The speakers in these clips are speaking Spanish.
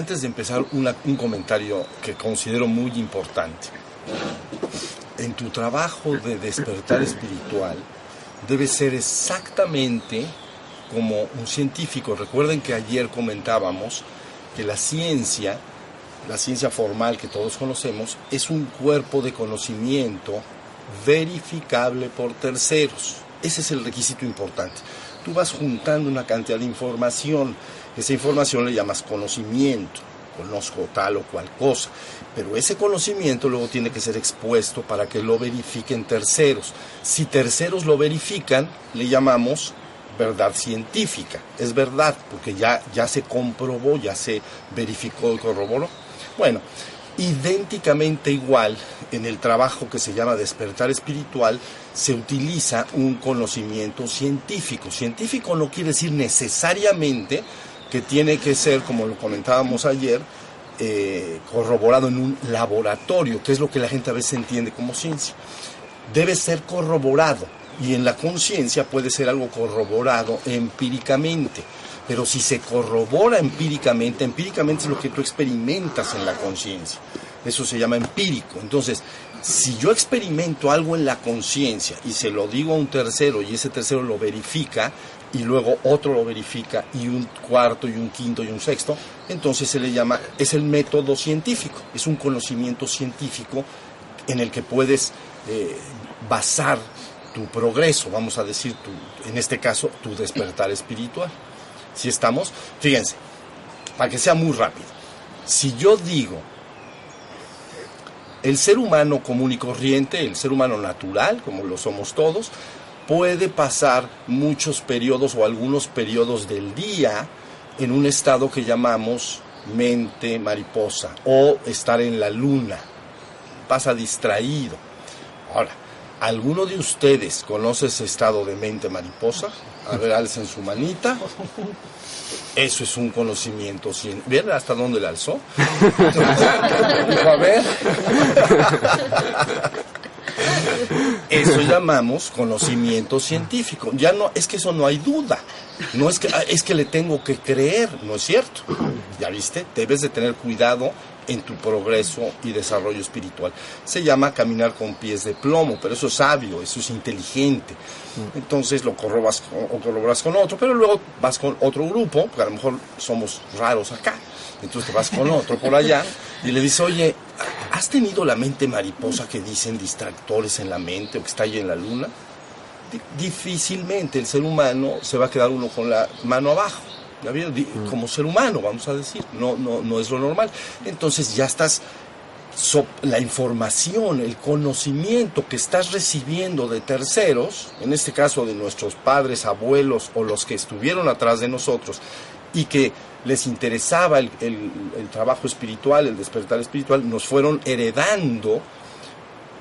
antes de empezar un comentario que considero muy importante. En tu trabajo de despertar espiritual debe ser exactamente como un científico. Recuerden que ayer comentábamos que la ciencia, la ciencia formal que todos conocemos, es un cuerpo de conocimiento verificable por terceros. Ese es el requisito importante. Tú vas juntando una cantidad de información, esa información le llamas conocimiento, conozco tal o cual cosa, pero ese conocimiento luego tiene que ser expuesto para que lo verifiquen terceros. Si terceros lo verifican, le llamamos verdad científica. Es verdad, porque ya, ya se comprobó, ya se verificó y corroboró. Bueno, idénticamente igual en el trabajo que se llama despertar espiritual se utiliza un conocimiento científico. Científico no quiere decir necesariamente que tiene que ser, como lo comentábamos ayer, eh, corroborado en un laboratorio, que es lo que la gente a veces entiende como ciencia. Debe ser corroborado y en la conciencia puede ser algo corroborado empíricamente. Pero si se corrobora empíricamente, empíricamente es lo que tú experimentas en la conciencia. Eso se llama empírico. Entonces, si yo experimento algo en la conciencia y se lo digo a un tercero y ese tercero lo verifica y luego otro lo verifica y un cuarto y un quinto y un sexto, entonces se le llama, es el método científico, es un conocimiento científico en el que puedes eh, basar tu progreso, vamos a decir, tu, en este caso, tu despertar espiritual. Si estamos, fíjense, para que sea muy rápido, si yo digo, el ser humano común y corriente, el ser humano natural, como lo somos todos, puede pasar muchos periodos o algunos periodos del día en un estado que llamamos mente mariposa o estar en la luna. Pasa distraído. Ahora, ¿Alguno de ustedes conoce ese estado de mente mariposa? A ver, alcen su manita. Eso es un conocimiento. ¿Ven hasta dónde le alzó? a ver. Eso llamamos conocimiento científico. Ya no, es que eso no hay duda. No es que, es que le tengo que creer, ¿no es cierto? ¿Ya viste? Debes de tener cuidado en tu progreso y desarrollo espiritual. Se llama caminar con pies de plomo, pero eso es sabio, eso es inteligente. Entonces lo corroboras o corroboras con otro, pero luego vas con otro grupo, porque a lo mejor somos raros acá. Entonces te vas con otro por allá y le dices, oye, ¿has tenido la mente mariposa que dicen distractores en la mente o que está ahí en la luna? Difícilmente el ser humano se va a quedar uno con la mano abajo Mm. como ser humano, vamos a decir, no, no, no es lo normal. Entonces ya estás, la información, el conocimiento que estás recibiendo de terceros, en este caso de nuestros padres, abuelos o los que estuvieron atrás de nosotros, y que les interesaba el, trabajo espiritual, el despertar espiritual, nos fueron heredando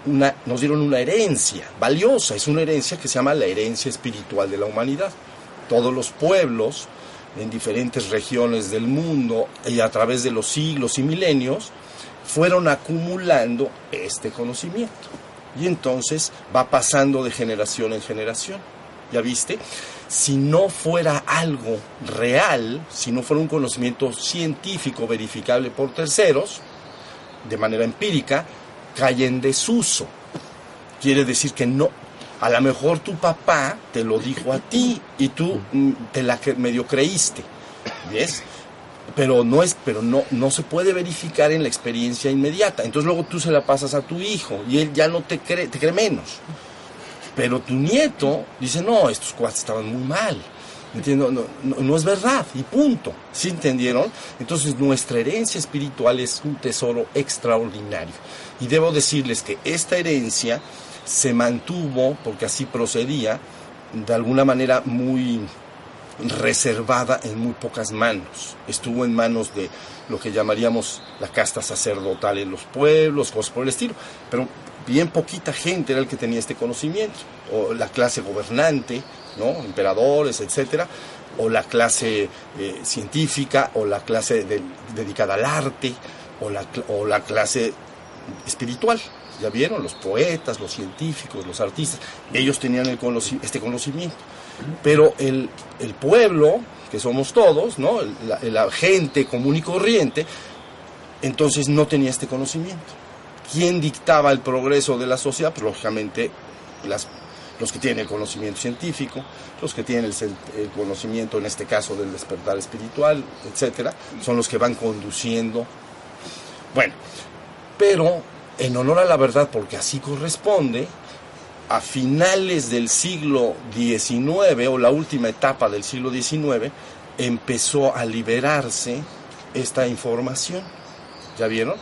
nos dieron una herencia valiosa, es una herencia que se llama la herencia espiritual de la humanidad. Todos los pueblos en diferentes regiones del mundo y a través de los siglos y milenios, fueron acumulando este conocimiento. Y entonces va pasando de generación en generación. ¿Ya viste? Si no fuera algo real, si no fuera un conocimiento científico verificable por terceros, de manera empírica, cae en desuso. Quiere decir que no, a lo mejor tu papá te lo dijo a ti y tú mm, te la medio creíste, ¿ves? Pero no es, pero no, no se puede verificar en la experiencia inmediata. Entonces luego tú se la pasas a tu hijo y él ya no te cree, te cree menos. Pero tu nieto dice, no, estos cuates estaban muy mal. ¿Entiendo? No, no, es verdad, y punto. ¿Sí entendieron? Entonces nuestra herencia espiritual es un tesoro extraordinario. Y debo decirles que esta herencia se mantuvo, porque así procedía, de alguna manera muy reservada en muy pocas manos. Estuvo en manos de lo que llamaríamos la casta sacerdotal en los pueblos, cosas por el estilo, pero bien poquita gente era el que tenía este conocimiento, o la clase gobernante, ¿no? emperadores, etcétera, o la clase eh, científica, o la clase dedicada al arte, o la, o la clase espiritual. ya vieron, los poetas, los científicos, los artistas, ellos tenían este conocimiento. Pero el, el, pueblo, que somos todos, ¿no? la gente común y corriente, entonces no tenía este conocimiento. ¿Quién dictaba el progreso de la sociedad? Pues lógicamente los que tienen el conocimiento científico, los que tienen el, conocimiento, en este caso, del despertar espiritual, etcétera, son los que van conduciendo. Bueno, pero en honor a la verdad, porque así corresponde, a finales del siglo XIX o la última etapa del siglo XIX, empezó a liberarse esta información. ¿Ya vieron?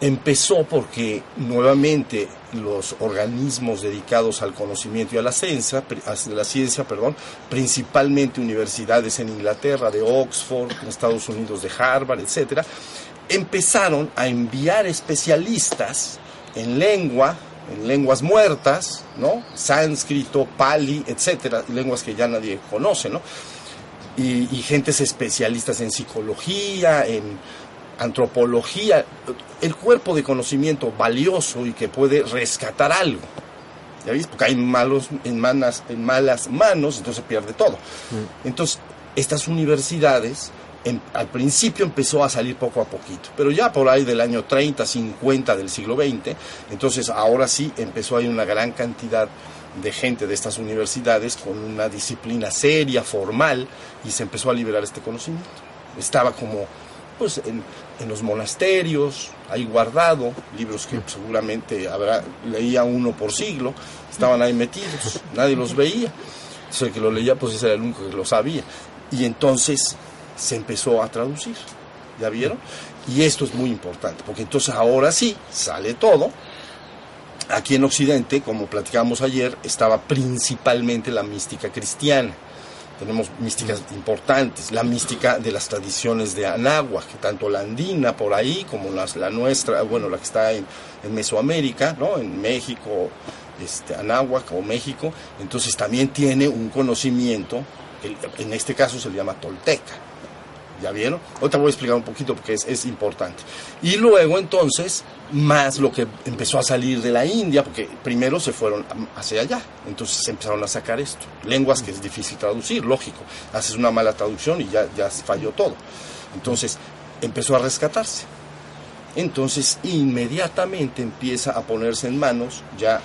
Empezó porque nuevamente los organismos dedicados al conocimiento y a la ciencia, la ciencia perdón, principalmente universidades en Inglaterra, de Oxford, en Estados Unidos, de Harvard, etcétera, empezaron a enviar especialistas en lengua, en lenguas muertas, ¿no? Sánscrito, pali, etcétera, lenguas que ya nadie conoce, ¿no? Y, y gentes especialistas en psicología, en antropología, el cuerpo de conocimiento valioso y que puede rescatar algo. ¿Ya viste? Porque hay malos en, manas, en malas manos, entonces se pierde todo. Mm. Entonces, estas universidades al principio empezó a salir poco a poquito, pero ya por ahí del año 30, 50 del siglo XX, entonces ahora sí empezó a ir una gran cantidad de gente de estas universidades con una disciplina seria, formal, y se empezó a liberar este conocimiento. Estaba como pues en, en, los monasterios, ahí guardado, libros que seguramente habrá, leía uno por siglo, estaban ahí metidos, nadie los veía. O el que lo leía, pues ese era el único que lo sabía. Y entonces se empezó a traducir, ¿ya vieron? Y esto es muy importante, porque entonces ahora sí sale todo. Aquí en Occidente, como platicamos ayer, estaba principalmente la mística cristiana tenemos místicas importantes, la mística de las tradiciones de Anáhuac, tanto la andina por ahí como las, la nuestra, bueno, la que está en, Mesoamérica, ¿no? en México, este, Anáhuac o México, entonces también tiene un conocimiento, en este caso se le llama tolteca. ¿Ya vieron? Ahorita voy a explicar un poquito porque es, es importante. Y luego entonces más lo que empezó a salir de la India, porque primero se fueron hacia allá, entonces empezaron a sacar esto. Lenguas que es difícil traducir, lógico. Haces una mala traducción y ya, ya falló todo. Entonces empezó a rescatarse. Entonces inmediatamente empieza a ponerse en manos ya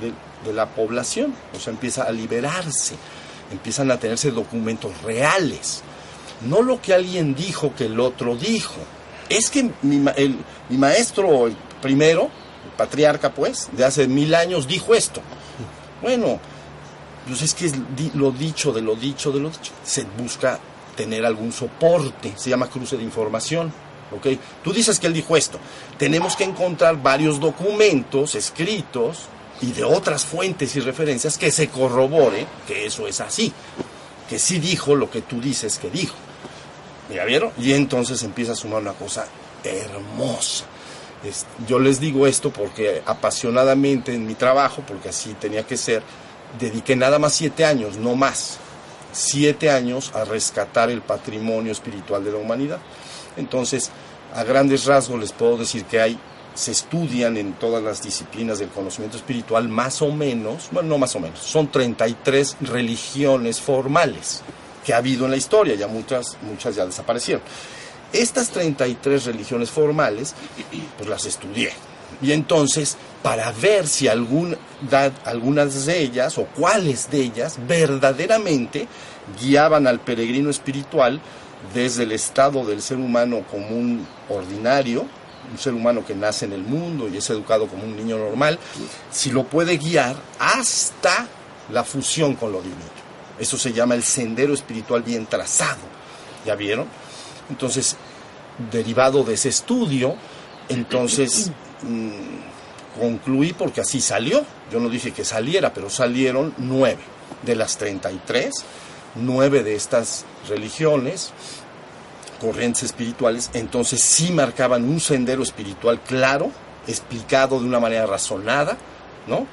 de, de la población, o sea, empieza a liberarse, empiezan a tenerse documentos reales, no lo que alguien dijo que el otro dijo es que mi, maestro el primero, el patriarca pues, de hace mil años dijo esto. Bueno, pues es que es lo dicho de lo dicho de lo dicho. Se busca tener algún soporte, se llama cruce de información. ¿ok? Tú dices que él dijo esto. Tenemos que encontrar varios documentos escritos y de otras fuentes y referencias que se corrobore que eso es así, que sí dijo lo que tú dices que dijo. ¿Ya vieron? Y entonces empieza a sumar una cosa hermosa. yo les digo esto porque apasionadamente en mi trabajo, porque así tenía que ser, dediqué nada más siete años, no más, siete años a rescatar el patrimonio espiritual de la humanidad. Entonces, a grandes rasgos les puedo decir que hay, se estudian en todas las disciplinas del conocimiento espiritual más o menos, bueno, no más o menos, son 33 religiones formales que ha habido en la historia, ya muchas, muchas ya desaparecieron. Estas 33 religiones formales, pues las estudié. Y entonces, para ver si algún, algunas de ellas o cuáles de ellas verdaderamente guiaban al peregrino espiritual desde el estado del ser humano común ordinario, un ser humano que nace en el mundo y es educado como un niño normal, si lo puede guiar hasta la fusión con lo divino. Eso se llama el sendero espiritual bien trazado. ¿Ya vieron? Entonces, derivado de ese estudio, entonces mm, concluí porque así salió. Yo no dije que saliera, pero salieron nueve de las 33, nueve de estas religiones, corrientes espirituales, entonces sí marcaban un sendero espiritual claro, explicado de una manera razonada, ¿no?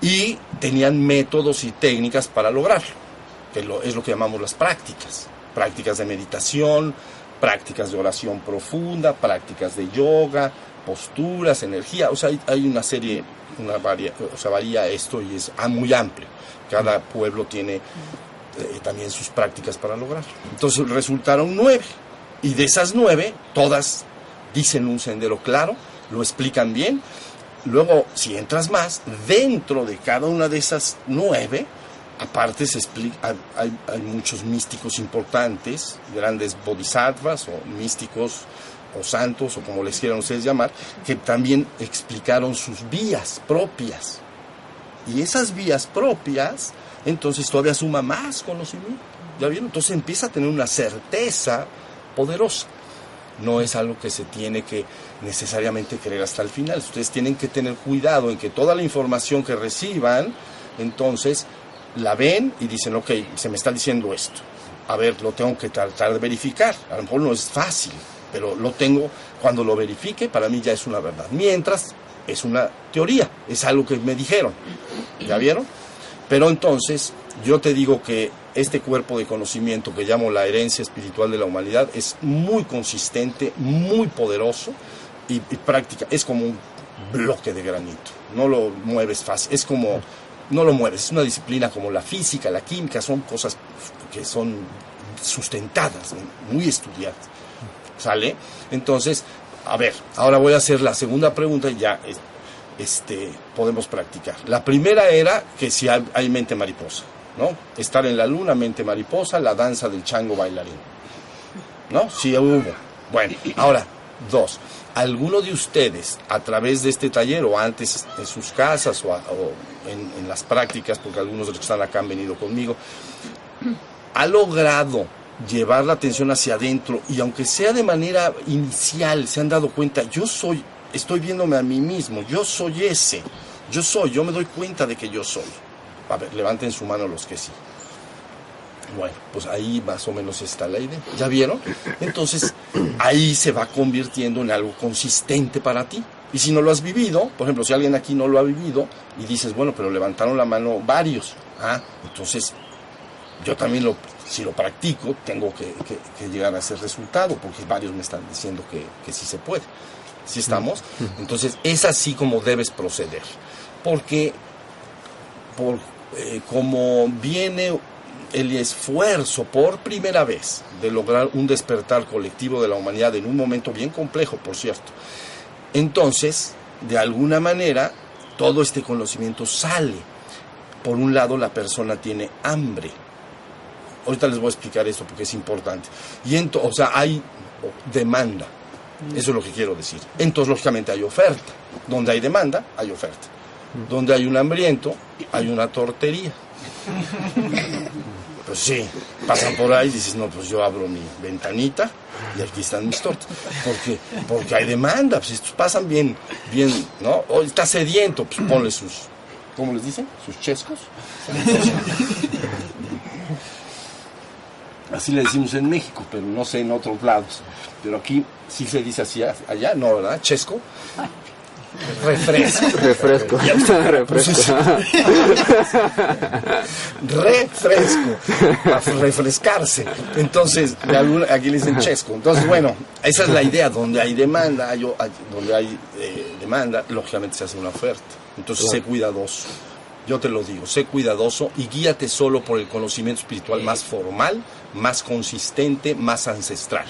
Y tenían métodos y técnicas para lograrlo es lo que llamamos las prácticas. Prácticas de meditación, prácticas de oración profunda, prácticas de yoga, posturas, energía, o sea, hay, una serie, una varia, o sea, varía esto y es ah, muy amplio. Cada pueblo tiene eh, también sus prácticas para lograrlo. Entonces resultaron nueve, y de esas nueve, todas dicen un sendero claro, lo explican bien. Luego, si entras más, dentro de cada una de esas nueve, aparte se explica, hay, hay, muchos místicos importantes, grandes bodhisattvas o místicos o santos o como les quieran ustedes llamar, que también explicaron sus vías propias. Y esas vías propias, entonces todavía suma más conocimiento. ¿Ya vieron? Entonces empieza a tener una certeza poderosa. No es algo que se tiene que necesariamente creer hasta el final. Ustedes tienen que tener cuidado en que toda la información que reciban, entonces la ven y dicen, ok, se me está diciendo esto. A ver, lo tengo que tratar de verificar. A lo mejor no es fácil, pero lo tengo, cuando lo verifique, para mí ya es una verdad. Mientras, es una teoría, es algo que me dijeron. ¿Ya vieron? Pero entonces, yo te digo que este cuerpo de conocimiento que llamo la herencia espiritual de la humanidad es muy consistente, muy poderoso y, y práctica. Es como un bloque de granito. No lo mueves fácil. Es como no lo mueves. Es una disciplina como la física, la química, son cosas que son sustentadas, muy estudiadas. ¿Sale? Entonces, a ver, ahora voy a hacer la segunda pregunta y ya este, podemos practicar. La primera era que si hay, mente mariposa, ¿no? Estar en la luna, mente mariposa, la danza del chango bailarín. ¿No? Sí hubo. Bueno, ahora, dos alguno de ustedes a través de este taller o antes en sus casas o, en, las prácticas, porque algunos de los que están acá han venido conmigo, ha logrado llevar la atención hacia adentro y aunque sea de manera inicial, se han dado cuenta, yo soy, estoy viéndome a mí mismo, yo soy ese, yo soy, yo me doy cuenta de que yo soy. A ver, levanten su mano los que sí. Bueno, pues ahí más o menos está la idea. ¿Ya vieron? Entonces, ahí se va convirtiendo en algo consistente para ti. Y si no lo has vivido, por ejemplo, si alguien aquí no lo ha vivido y dices, bueno, pero levantaron la mano varios, ah, entonces yo también lo, si lo practico, tengo que, llegar a ese resultado, porque varios me están diciendo que, que sí se puede. ¿Sí estamos? Entonces, es así como debes proceder. Porque, por, eh, como viene el esfuerzo por primera vez de lograr un despertar colectivo de la humanidad en un momento bien complejo, por cierto. Entonces, de alguna manera, todo este conocimiento sale. Por un lado, la persona tiene hambre. Ahorita les voy a explicar esto porque es importante. Y entonces, o sea, hay demanda. Eso es lo que quiero decir. Entonces, lógicamente, hay oferta. Donde hay demanda, hay oferta. Donde hay un hambriento, hay una tortería. Pues sí, pasan por ahí y dices, no, pues yo abro mi ventanita y aquí están mis tortas. Porque, porque hay demanda, pues estos pasan bien, bien, ¿no? O está sediento, pues ponle sus, ¿cómo les dicen? Sus chescos. Así le decimos en México, pero no sé en otros lados. Pero aquí sí se dice así, allá no, ¿verdad? Chesco. Refresco. Refresco. Refresco. Refresco. Para refrescarse. Entonces, aquí le dicen chesco. Entonces, bueno, esa es la idea. Donde hay demanda, hay, donde hay eh, demanda, lógicamente se hace una oferta. Entonces, sé cuidadoso. Yo te lo digo, sé cuidadoso y guíate solo por el conocimiento espiritual más formal, más consistente, más ancestral.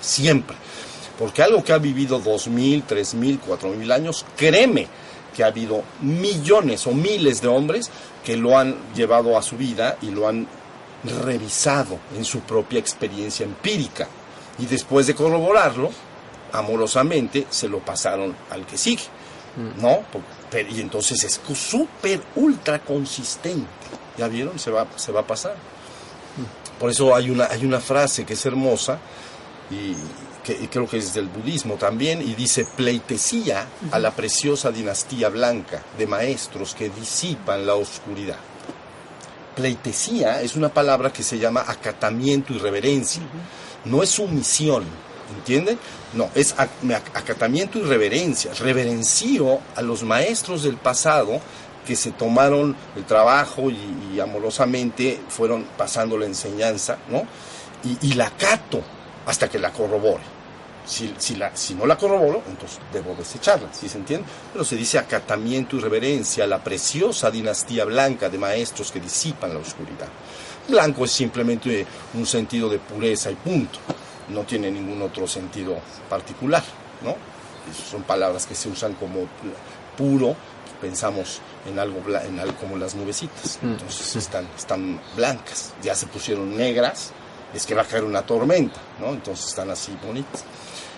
Siempre. Porque algo que ha vivido dos mil, tres mil, cuatro mil años, créeme que ha habido millones o miles de hombres que lo han llevado a su vida y lo han revisado en su propia experiencia empírica. Y después de corroborarlo, amorosamente se lo pasaron al que sigue. Mm. ¿No? y entonces es súper ultra consistente. ¿Ya vieron? Se va, se va a pasar. Mm. Por eso hay una, hay una frase que es hermosa y que creo que es del budismo también, y dice pleitesía a la preciosa dinastía blanca de maestros que disipan la oscuridad. Pleitesía es una palabra que se llama acatamiento y reverencia. No es sumisión, ¿entienden? No, es acatamiento y reverencia. Reverencio a los maestros del pasado que se tomaron el trabajo y, amorosamente fueron pasando la enseñanza, ¿no? Y, y la acato hasta que la corrobore. Si, si, la, si no la corroboro, entonces debo desecharla, ¿sí se entiende? Pero se dice acatamiento y reverencia a la preciosa dinastía blanca de maestros que disipan la oscuridad. Blanco es simplemente un sentido de pureza y punto. No tiene ningún otro sentido particular, ¿no? Son palabras que se usan como puro, pensamos en algo, en algo como las nubecitas. Mm. Entonces están, están blancas, ya se pusieron negras, es que va a caer una tormenta, ¿no? Entonces están así bonitas.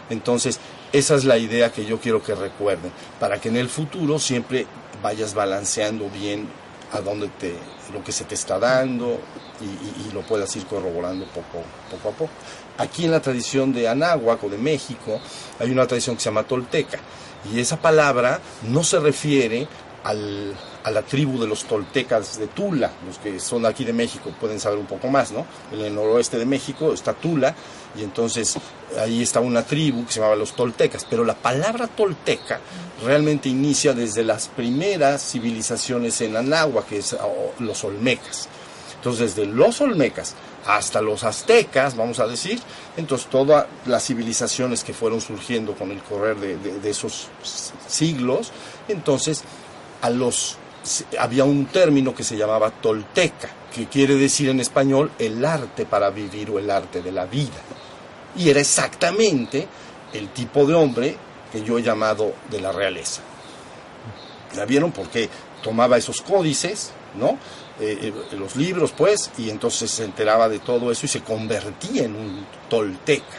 Entonces, esa es la idea que yo quiero que recuerden, para que en el futuro siempre vayas balanceando bien a dónde te, lo que se te está dando y, lo puedas ir corroborando poco, poco a poco. Aquí en la tradición de Anáhuac o de México hay una tradición que se llama tolteca y esa palabra no se refiere al, a la tribu de los toltecas de Tula, los que son aquí de México pueden saber un poco más, ¿no? En el noroeste de México está Tula y entonces ahí está una tribu que se llamaba los toltecas, pero la palabra tolteca realmente inicia desde las primeras civilizaciones en Anáhuac, que es los olmecas. Entonces, desde los olmecas hasta los aztecas, vamos a decir, entonces todas las civilizaciones que fueron surgiendo con el correr de, de esos siglos, entonces a los había un término que se llamaba tolteca, que quiere decir en español el arte para vivir o el arte de la vida. Y era exactamente el tipo de hombre que yo he llamado de la realeza. ¿La vieron? Porque tomaba esos códices, ¿no? Eh, eh, los libros, pues, y entonces se enteraba de todo eso y se convertía en un tolteca.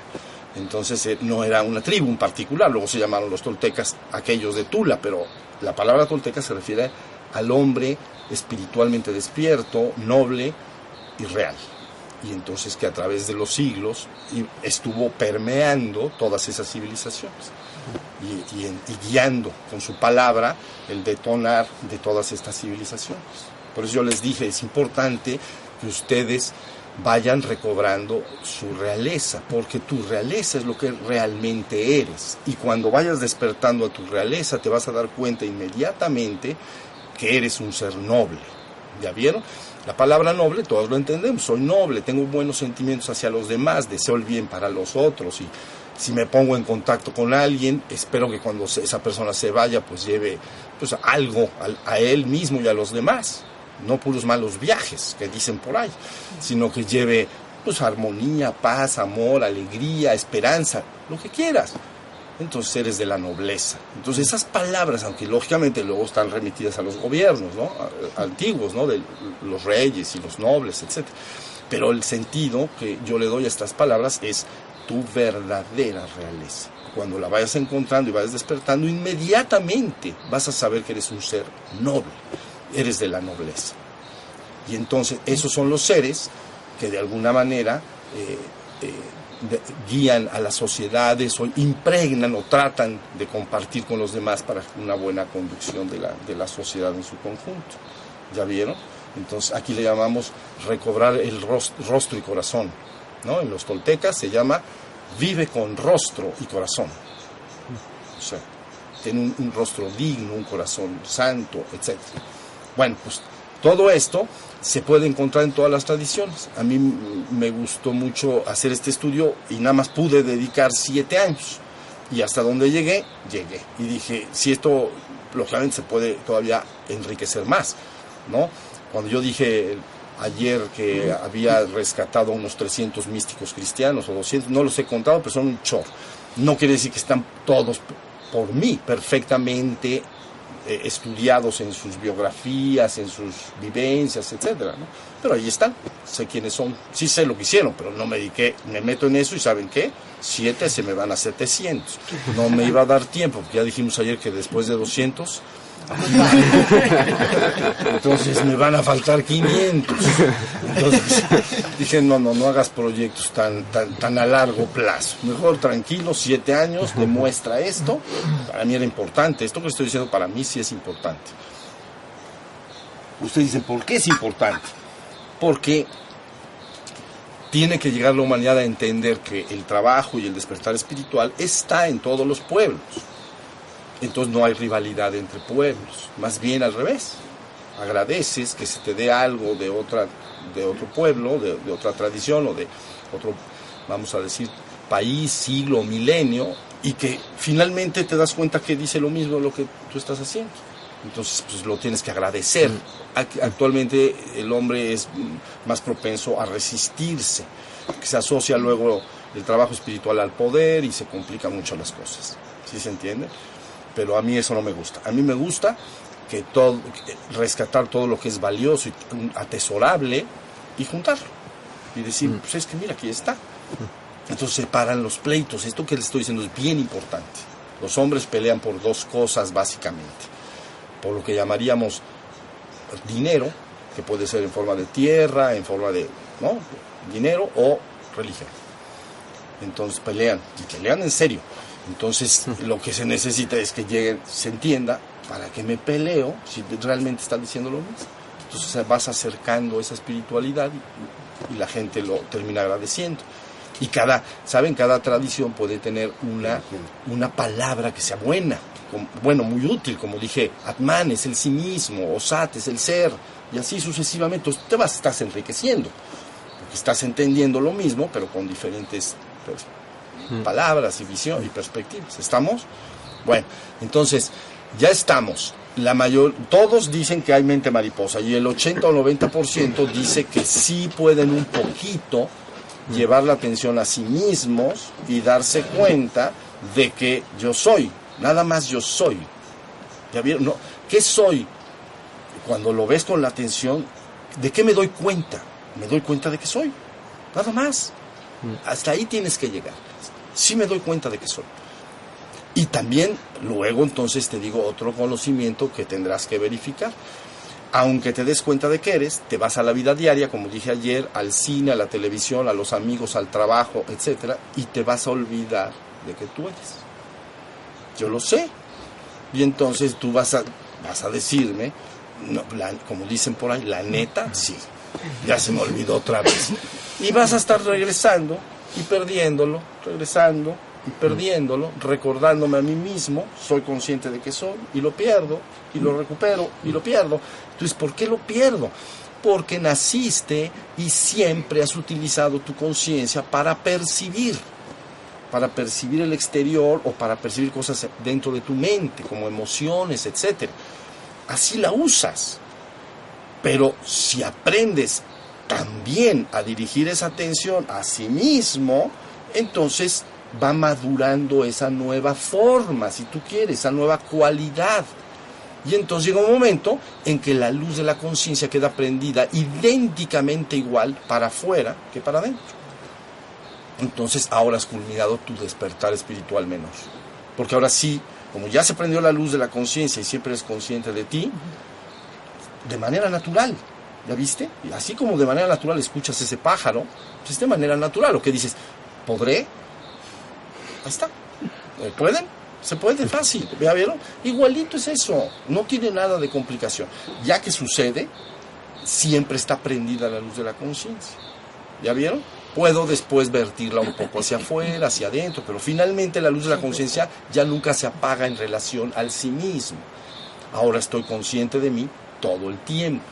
Entonces eh, no era una tribu en particular, luego se llamaron los toltecas aquellos de Tula, pero la palabra tolteca se refiere al hombre espiritualmente despierto, noble y real. Y entonces que a través de los siglos estuvo permeando todas esas civilizaciones y, guiando con su palabra el detonar de todas estas civilizaciones. Por eso yo les dije, es importante que ustedes vayan recobrando su realeza, porque tu realeza es lo que realmente eres. Y cuando vayas despertando a tu realeza, te vas a dar cuenta inmediatamente que eres un ser noble. ¿Ya vieron? La palabra noble, todos lo entendemos, soy noble, tengo buenos sentimientos hacia los demás, deseo el bien para los otros y si me pongo en contacto con alguien, espero que cuando esa persona se vaya, pues lleve pues algo a, a él mismo y a los demás no puros malos viajes que dicen por ahí, sino que lleve pues armonía, paz, amor, alegría, esperanza, lo que quieras. Entonces eres de la nobleza. Entonces esas palabras, aunque lógicamente luego están remitidas a los gobiernos, ¿no? Antiguos, ¿no? De los reyes y los nobles, etc. Pero el sentido que yo le doy a estas palabras es tu verdadera realeza. Cuando la vayas encontrando y vayas despertando, inmediatamente vas a saber que eres un ser noble eres de la nobleza. Y entonces esos son los seres que de alguna manera eh, eh, guían a las sociedades o impregnan o tratan de compartir con los demás para una buena conducción de la, de la sociedad en su conjunto. ¿Ya vieron? Entonces aquí le llamamos recobrar el rostro, y corazón. ¿no? En los toltecas se llama vive con rostro y corazón. O sea, tiene un, rostro digno, un corazón santo, etcétera. Bueno, pues todo esto se puede encontrar en todas las tradiciones. A mí me gustó mucho hacer este estudio y nada más pude dedicar siete años. Y hasta donde llegué, llegué. Y dije, si esto, lógicamente, se puede todavía enriquecer más, ¿no? Cuando yo dije ayer que había rescatado unos 300 místicos cristianos o 200, no los he contado, pero son un chorro. No quiere decir que están todos por mí perfectamente eh, estudiados en sus biografías, en sus vivencias, etcétera, ¿no? Pero ahí están, sé quiénes son, sí sé lo que hicieron, pero no me dediqué, me meto en eso y ¿saben qué? Siete se me van a 700. No me iba a dar tiempo, ya dijimos ayer que después de 200 entonces me van a faltar 500. Entonces dije, no, no, no hagas proyectos tan, tan, tan a largo plazo. Mejor tranquilo, siete años, demuestra esto. Para mí era importante. Esto que estoy diciendo para mí sí es importante. Usted dice, ¿por qué es importante? Porque tiene que llegar la humanidad a entender que el trabajo y el despertar espiritual está en todos los pueblos entonces no hay rivalidad entre pueblos, más bien al revés. Agradeces que se te dé algo de, otra, de otro pueblo, de, otra tradición o de otro, vamos a decir, país, siglo, milenio, y que finalmente te das cuenta que dice lo mismo lo que tú estás haciendo. Entonces, pues lo tienes que agradecer. Ac- Actualmente el hombre es mm, más propenso a resistirse, que se asocia luego el trabajo espiritual al poder y se complican mucho las cosas. ¿Sí se entiende? Pero a mí eso no me gusta. A mí me gusta que todo, rescatar todo lo que es valioso y mm, atesorable y juntarlo. Y decir, pues es que mira, aquí está. Entonces se paran los pleitos. Esto que les estoy diciendo es bien importante. Los hombres pelean por dos cosas básicamente. Por lo que llamaríamos dinero, que puede ser en forma de tierra, en forma de ¿no? dinero o religión. Entonces pelean, y pelean en serio. Entonces lo que se necesita es que lleguen, se entienda, para que me peleo si realmente está diciendo lo mismo. Entonces vas acercando esa espiritualidad y, y la gente lo termina agradeciendo. Y cada, ¿saben? Cada tradición puede tener una, una palabra que sea buena, como- bueno, muy útil, como dije, Atman es el sí mismo, Osat es el ser, y así sucesivamente. Entonces, te vas, estás enriqueciendo, porque estás entendiendo lo mismo, pero con diferentes pues, palabras y visión y perspectivas. ¿Estamos? Bueno, entonces, ya estamos. La mayor, todos dicen que hay mente mariposa y el 80 o 90% dice que sí pueden un poquito llevar la atención a sí mismos y darse cuenta de que yo soy, nada más yo soy. ¿Ya vieron? No, ¿Qué soy? Cuando lo ves con la atención, ¿de qué me doy cuenta? Me doy cuenta de que soy, nada más. Hasta ahí tienes que llegar. Sí me doy cuenta de que soy. Y también luego entonces te digo otro conocimiento que tendrás que verificar. Aunque te des cuenta de que eres, te vas a la vida diaria, como dije ayer, al cine, a la televisión, a los amigos, al trabajo, etcétera, y te vas a olvidar de que tú eres. Yo lo sé. Y entonces tú vas a, vas a decirme, no, como dicen por ahí, la neta, sí. Ya se me olvidó otra vez. Y vas a estar regresando y perdiéndolo, regresando y perdiéndolo, recordándome a mí mismo, soy consciente de que soy, y lo pierdo, y lo recupero, y lo pierdo. Entonces, ¿por qué lo pierdo? Porque naciste y siempre has utilizado tu conciencia para percibir, para percibir el exterior o para percibir cosas dentro de tu mente, como emociones, etc. Así la usas. Pero si aprendes también a dirigir esa atención a sí mismo, entonces va madurando esa nueva forma, si tú quieres, esa nueva cualidad. Y entonces llega un momento en que la luz de la conciencia queda prendida idénticamente igual para afuera que para adentro. Entonces ahora has culminado tu despertar espiritual menos. Porque ahora sí, como ya se prendió la luz de la conciencia y siempre eres consciente de ti, de manera natural, ¿ya viste? Y así como de manera natural escuchas ese pájaro, pues es de manera natural. ¿O qué dices? ¿Podré? Ahí está. Eh, ¿Pueden? Se puede fácil, ¿ya vieron? Igualito es eso, no tiene nada de complicación. Ya que sucede, siempre está prendida la luz de la conciencia. ¿Ya vieron? Puedo después vertirla un poco hacia afuera, hacia adentro, pero finalmente la luz de la conciencia ya nunca se apaga en relación al sí mismo. Ahora estoy consciente de mí todo el tiempo,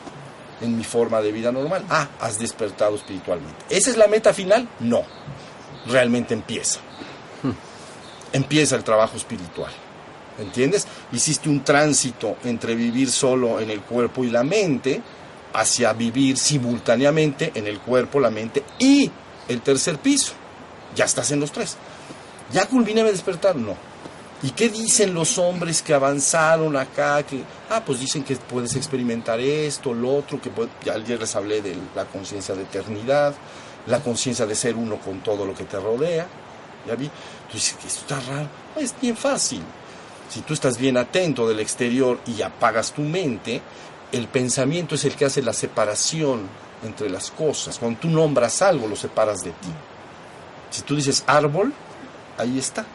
en mi forma de vida normal. Ah, has despertado espiritualmente. ¿Esa es la meta final? No. Realmente empieza. Empieza el trabajo espiritual. ¿Entiendes? Hiciste un tránsito entre vivir solo en el cuerpo y la mente hacia vivir simultáneamente en el cuerpo, la mente y el tercer piso. Ya estás en los tres. ¿Ya culminé mi despertar? No. ¿Y qué dicen los hombres que avanzaron acá? Que, ah, pues dicen que puedes experimentar esto, lo otro, que puede- ya ayer les hablé de la conciencia de eternidad, la conciencia de ser uno con todo lo que te rodea. ¿Ya vi? Tú dices que esto está raro. Es bien fácil. Si tú estás bien atento del exterior y apagas tu mente, el pensamiento es el que hace la separación entre las cosas. Cuando tú nombras algo, lo separas de ti. Si tú dices árbol, ahí está.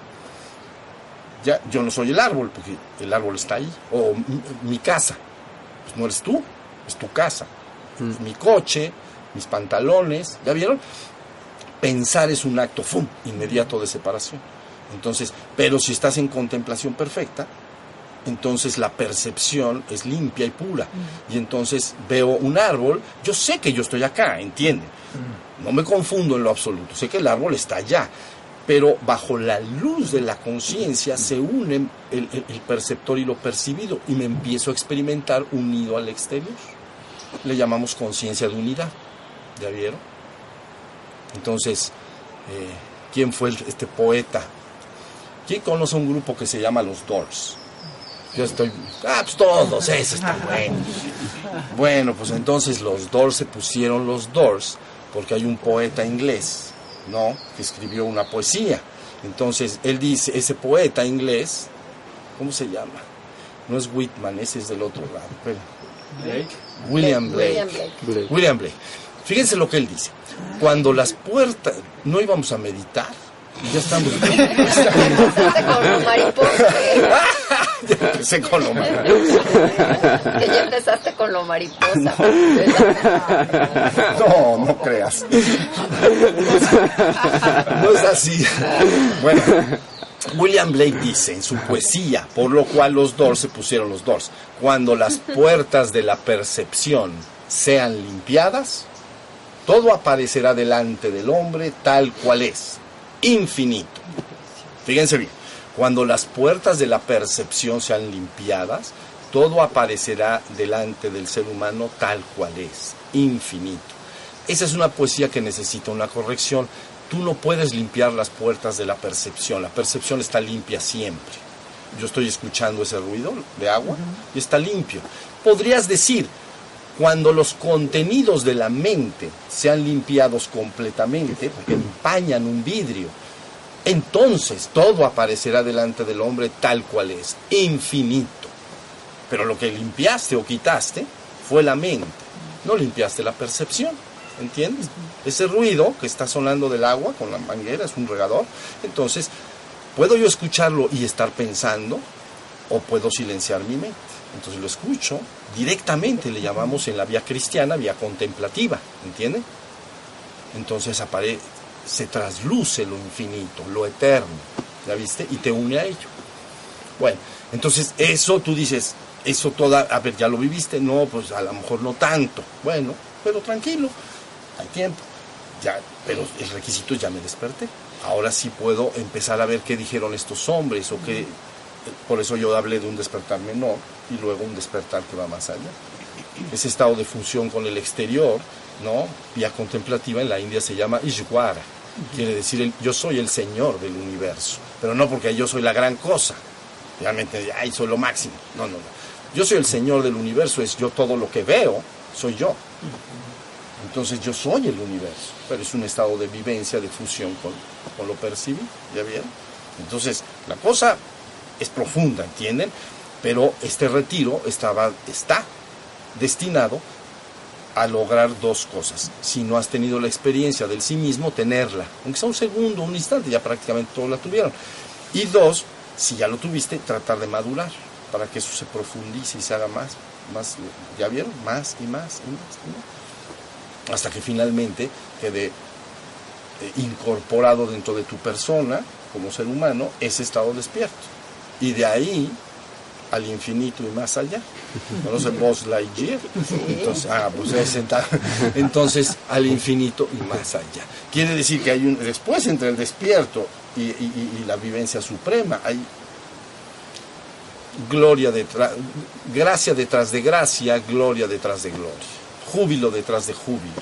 Ya, yo no soy el árbol, porque el árbol está ahí. O mi, mi casa. Pues no eres tú, es tu casa. Pues mi coche, mis pantalones, ¿ya vieron? Pensar es un acto, ¡fum!, inmediato de separación. Entonces, pero si estás en contemplación perfecta, entonces la percepción es limpia y pura. Y entonces veo un árbol, yo sé que yo estoy acá, ¿entienden? No me confundo en lo absoluto, sé que el árbol está allá. Pero bajo la luz de la conciencia se unen el, el- el perceptor y lo percibido y me empiezo a experimentar unido al exterior. Le llamamos conciencia de unidad. ¿Ya vieron? Entonces, eh, ¿quién fue este poeta? ¿Quién conoce un grupo que se llama Los Doors? Yo estoy... Ah, pues todos, eso está bueno. Bueno, pues entonces los Doors se pusieron los Doors porque hay un poeta inglés, ¿no? Que escribió una poesía. Entonces, él dice, ese poeta inglés, ¿cómo se llama? No es Whitman, ese es del otro lado. espera. William Blake. William Blake. Blake. William Blake. Fíjense lo que él dice. Cuando las puertas... ¿No íbamos a meditar? Ya estamos... Ya empecé con lo malo. Que ya empezaste con lo mariposa. No, no creas. No es así. Bueno, William Blake dice en su poesía, por lo cual los Doors se pusieron los Doors, cuando las puertas de la percepción sean limpiadas, todo aparecerá delante del hombre tal cual es, infinito. Fíjense bien, cuando las puertas de la percepción sean limpiadas, todo aparecerá delante del ser humano tal cual es, infinito. Esa es una poesía que necesita una corrección. Tú no puedes limpiar las puertas de la percepción, la percepción está limpia siempre. Yo estoy escuchando ese ruido de agua y está limpio. Podrías decir, cuando los contenidos de la mente sean limpiados completamente, porque empañan un vidrio, entonces todo aparecerá delante del hombre tal cual es, infinito. Pero lo que limpiaste o quitaste fue la mente, no limpiaste la percepción, ¿entiendes? Ese ruido que está sonando del agua con la manguera es un regador, entonces puedo yo escucharlo y estar pensando o puedo silenciar mi mente. Entonces lo escucho directamente, le llamamos en la vía cristiana vía contemplativa, ¿entienden? Entonces apare se trasluce lo infinito, lo eterno, ¿ya viste? Y te une a ello. Bueno, entonces eso tú dices, eso toda, a ver, ya lo viviste, no, pues a lo mejor no tanto, bueno, pero tranquilo, hay tiempo, ya, pero el requisito ya me desperté. Ahora sí puedo empezar a ver qué dijeron estos hombres o qué, por eso yo hablé de un despertar menor y luego un despertar que va más allá. Ese estado de función con el exterior, ¿no? Vía contemplativa en la India se llama Ishwara. Quiere decir, yo soy el señor del universo, pero no porque yo soy la gran cosa. Realmente, ay, soy lo máximo. No, no, no. Yo soy el señor del universo, es yo todo lo que veo, soy yo. Entonces yo soy el universo, pero es un estado de vivencia, de fusión con, con lo percibido, ¿ya vieron? Entonces, la cosa es profunda, ¿entienden? Pero este retiro estaba, está destinado a lograr dos cosas. Si no has tenido la experiencia del sí mismo, tenerla, aunque sea un segundo, un instante, ya prácticamente todos la tuvieron. Y dos, si ya lo tuviste, tratar de madurar para que eso se profundice y se haga más, más, ¿ya vieron? Más y más y más y más hasta que finalmente quede eh, incorporado dentro de tu persona, como ser humano, ese estado despierto. Y de ahí al infinito y más allá. ¿Conoce Buzz Lightyear? Entonces, ah, pues entonces al infinito y más allá. Quiere decir que hay un después entre el despierto y- y la vivencia suprema hay gloria detrás, gracia detrás de gracia, gloria detrás de gloria, júbilo detrás de júbilo.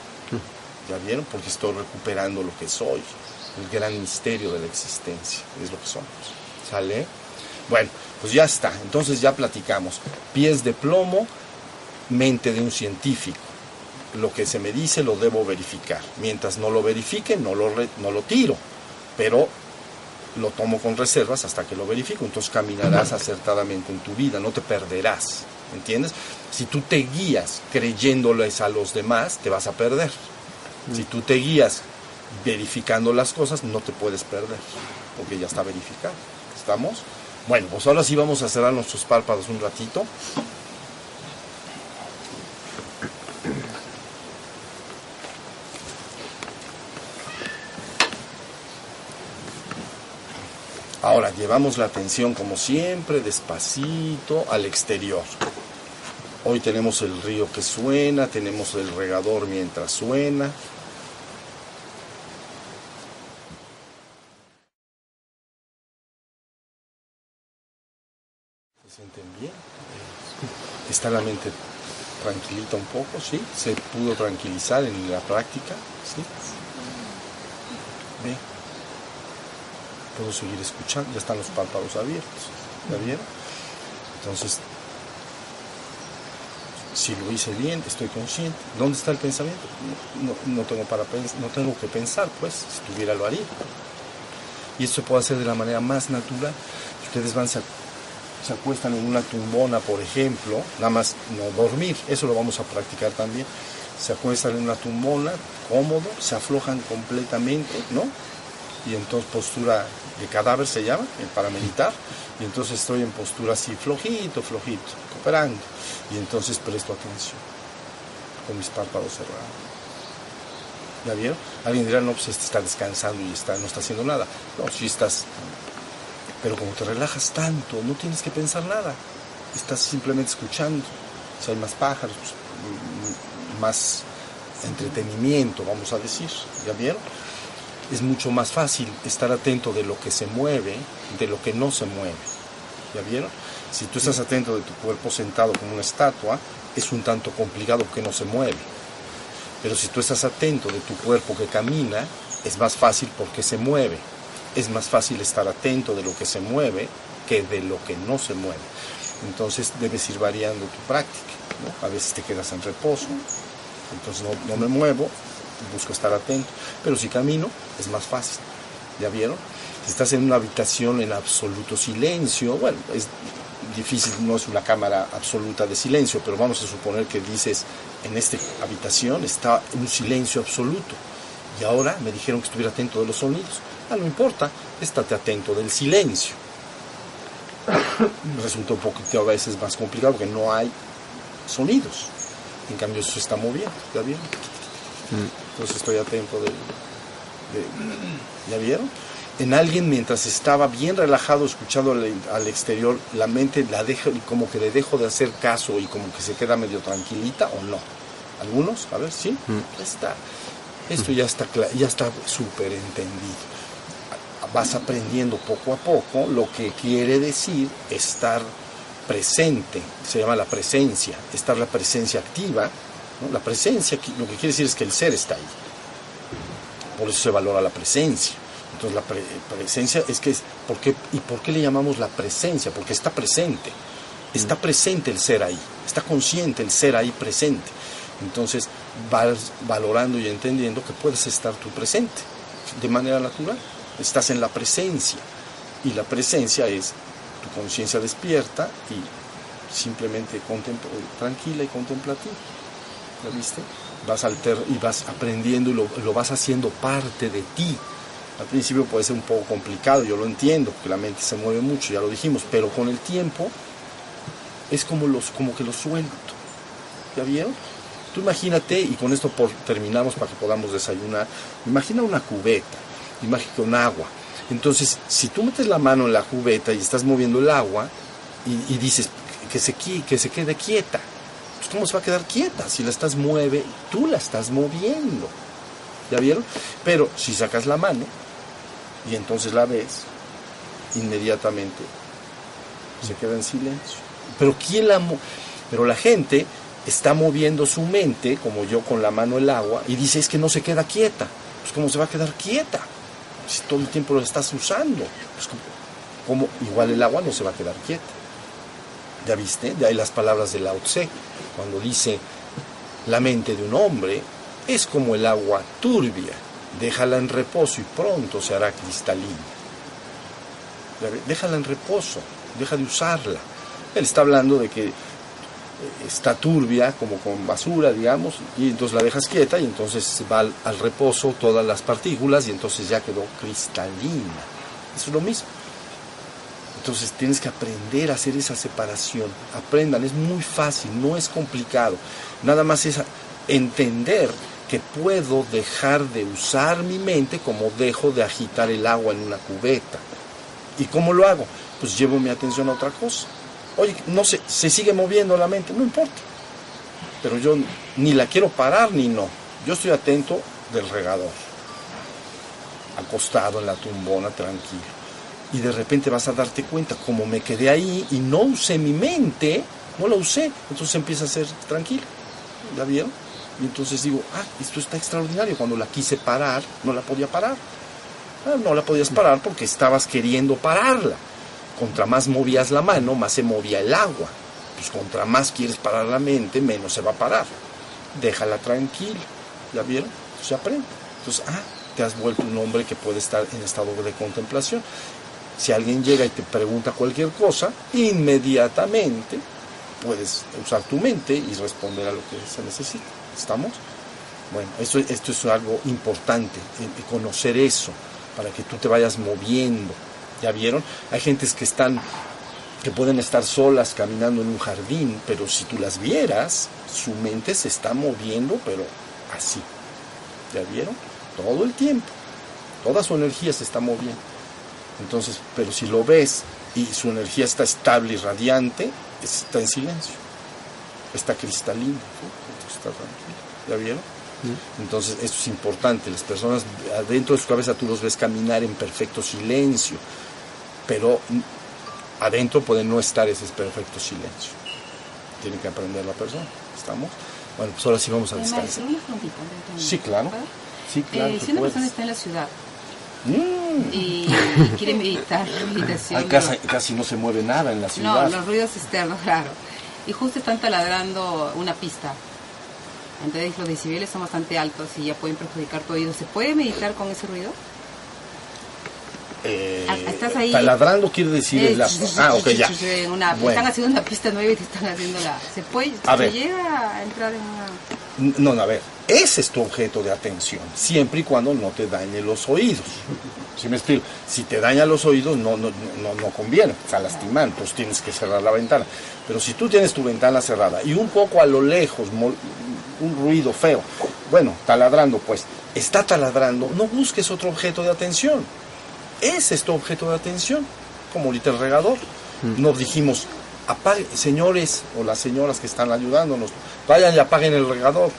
¿Ya vieron? Porque estoy recuperando lo que soy, el gran misterio de la existencia, es lo que somos. ¿Sale? Bueno, pues ya está, entonces ya platicamos. Pies de plomo, mente de un científico. Lo que se me dice lo debo verificar. Mientras no lo verifique, no lo, re- no lo tiro. Pero lo tomo con reservas hasta que lo verifico. Entonces caminarás acertadamente en tu vida, no te perderás. ¿Entiendes? Si tú te guías creyéndoles a los demás, te vas a perder. Si tú te guías verificando las cosas, no te puedes perder, porque ya está verificado. ¿Estamos? Bueno, pues ahora sí vamos a cerrar nuestros párpados un ratito. Ahora llevamos la atención como siempre despacito al exterior. Hoy tenemos el río que suena, tenemos el regador mientras suena, Se sienten bien. eh, Está la mente tranquilita un poco, ¿sí? Se pudo tranquilizar en la práctica, ¿sí? Ve. Puedo seguir escuchando, ya están los párpados abiertos, ¿ya vieron? Entonces, si lo hice bien, estoy consciente. ¿Dónde está el pensamiento? No, no- tengo para no tengo que pensar, pues, si tuviera lo haría. Y esto se puede hacer de la manera más natural. Ustedes van, se, acuestan en una tumbona, por ejemplo, nada más no dormir, eso lo vamos a practicar también. Se acuestan en una tumbona, cómodo, se aflojan completamente, ¿no? Y entonces postura de cadáver se llama, eh, para meditar. Y entonces estoy en postura así, flojito, flojito, cooperando. Y entonces presto atención, con mis párpados cerrados. ¿Ya vieron? Alguien dirá, no, pues este está descansando y está, no está haciendo nada. No, si estás... Pero como te relajas tanto, no tienes que pensar nada. Estás simplemente escuchando. Si hay más pájaros, pues, más entretenimiento, vamos a decir. ¿Ya vieron? Es mucho más fácil estar atento de lo que se mueve, de lo que no se mueve. ¿Ya vieron? Si tú estás atento de tu cuerpo sentado como una estatua, es un tanto complicado que no se mueve. Pero si tú estás atento de tu cuerpo que camina, es más fácil porque se mueve. Es más fácil estar atento de lo que se mueve que de lo que no se mueve. Entonces debes ir variando tu práctica. ¿no? A veces te quedas en reposo, entonces no, no me muevo, busco estar atento. Pero si camino, es más fácil. ¿Ya vieron? Si estás en una habitación en absoluto silencio, bueno, es difícil, no es una cámara absoluta de silencio, pero vamos a suponer que dices, en esta habitación está un silencio absoluto. Y ahora me dijeron que estuviera atento de los sonidos. Ah, no importa, estate atento del silencio. Resulta un poquito a veces más complicado porque no hay sonidos. En cambio, eso se está moviendo, ¿ya vieron? Entonces estoy atento del, de- ¿Ya vieron? En alguien mientras estaba bien relajado escuchando al, al exterior, la mente la deja, como que le dejo de hacer caso y como que se queda medio tranquilita o no. ¿Algunos? A ver, ¿sí? Ya está. Esto ya está ya está súper entendido. Vas aprendiendo poco a poco lo que quiere decir estar presente, se llama la presencia, estar la presencia activa. ¿no? La presencia lo que quiere decir es que el ser está ahí. Por eso se valora la presencia. Entonces la pre- presencia es que es, ¿por qué, ¿y por qué le llamamos la presencia? Porque está presente. Está presente el ser ahí. Está consciente el ser ahí presente. Entonces vas valorando y entendiendo que puedes estar tú presente de manera natural. Estás en la presencia. Y la presencia es tu conciencia despierta y simplemente tranquila y contemplativa. ¿Ya viste? Vas alter y vas aprendiendo y lo, lo vas haciendo parte de ti. Al principio puede ser un poco complicado, yo lo entiendo, porque la mente se mueve mucho, ya lo dijimos, pero con el tiempo es como, los, como que lo suelto. ¿Ya vieron? Tú imagínate, y con esto por, terminamos para que podamos desayunar, imagina una cubeta, imagina con agua. Entonces, si tú metes la mano en la cubeta y estás moviendo el agua y, y dices que se, que se quede quieta, pues ¿cómo se va a quedar quieta? Si la estás mueve, tú la estás moviendo. ¿Ya vieron? Pero si sacas la mano y entonces la ves, inmediatamente se queda en silencio. Pero quién la pero la gente está moviendo su mente, como yo con la mano el agua, y dice es que no se queda quieta. Pues cómo se va a quedar quieta si todo el tiempo lo estás usando. Pues como, igual el agua no se va a quedar quieta. ¿Ya viste? De ahí las palabras de Lao Tse, cuando dice la mente de un hombre es como el agua turbia, déjala en reposo y pronto se hará cristalina. Déjala en reposo, deja de usarla. Él está hablando de que está turbia, como con basura, digamos, y entonces la dejas quieta y entonces va al, al reposo todas las partículas y entonces ya quedó cristalina. Es lo mismo. Entonces tienes que aprender a hacer esa separación. Aprendan, es muy fácil, no es complicado. Nada más es entender que puedo dejar de usar mi mente como dejo de agitar el agua en una cubeta. ¿Y cómo lo hago? Pues llevo mi atención a otra cosa. Oye, no sé, se sigue moviendo la mente, no importa. Pero yo ni la quiero parar ni no. Yo estoy atento del regador. Acostado en la tumbona, tranquilo. y de repente vas a darte cuenta como me quedé ahí y no usé mi mente, no la usé, entonces empieza a ser tranquilo. ¿Ya vieron? Y entonces digo, ah, esto está extraordinario. Cuando la quise parar, no la podía parar. Ah, no la podías parar porque estabas queriendo pararla. Contra más movías la mano, más se movía el agua. Pues contra más quieres parar la mente, menos se va a parar. Déjala tranquila. ¿Ya vieron? Se aprende. Entonces, ah, te has vuelto un hombre que puede estar en estado de contemplación. Si alguien llega y te pregunta cualquier cosa, inmediatamente puedes usar tu mente y responder a lo que se necesita. ¿Estamos? Bueno, esto, esto es algo importante, conocer eso, para que tú te vayas moviendo. ¿Ya vieron? Hay gentes que están, que pueden estar solas caminando en un jardín, pero si tú las vieras, su mente se está moviendo, pero así. ¿Ya vieron? Todo el tiempo. Toda su energía se está moviendo. Entonces, pero si lo ves y su energía está estable y radiante, está en silencio. Está cristalina. Está tranquila. ¿Ya vieron? Entonces, esto es importante. Las personas adentro de su cabeza tú los ves caminar en perfecto silencio, pero adentro puede no estar ese perfecto silencio. Tiene que aprender la persona. ¿Estamos? Bueno, pues ahora sí vamos a descansar. Sí, claro. Sí, claro. Eh, si una persona está en la ciudad mm. y quiere meditar, meditación. casi, casi, no se mueve nada en la ciudad. No, los ruidos externos, claro. Y justo están taladrando una pista. Entonces los decibeles son bastante altos y ya pueden perjudicar tu oído. ¿Se puede meditar con ese ruido? Eh, ¿Estás ahí? Taladrando quiere decir el Ah, ok, ya. Están haciendo una pista nueva y te están haciendo la... ¿Se puede? ¿Se llega a entrar en una...? No, no, a ver. Ese es tu objeto de atención, siempre y cuando no te dañe los oídos. Si me explico? Si te daña los oídos, no, no, no, no conviene, está lastimando, entonces tienes que cerrar la ventana. Pero si tú tienes tu ventana cerrada y un poco a lo lejos, un ruido feo, bueno, taladrando, pues, está taladrando, no busques otro objeto de atención. Ese es tu objeto de atención, como ahorita el regador. Mm. Nos dijimos, apague, señores o las señoras que están ayudándonos, vayan y apaguen el regador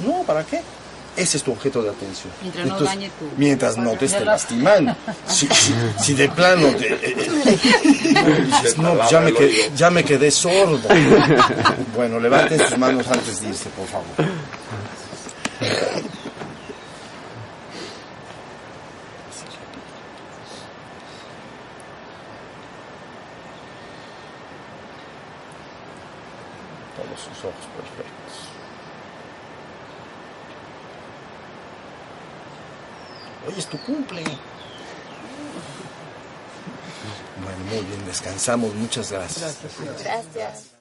no, ¿para qué? Ese es tu objeto de atención. Mientras no dañe tu... Mientras no te esté lastimando. Si, de plano... Eh, eh, no, ya me, quedé, ya me quedé sordo. Bueno, levanten sus manos antes de irse, por favor. Sus ojos perfectos. Hoy es tu cumple. Bueno, muy bien, descansamos. Muchas gracias. Gracias. gracias.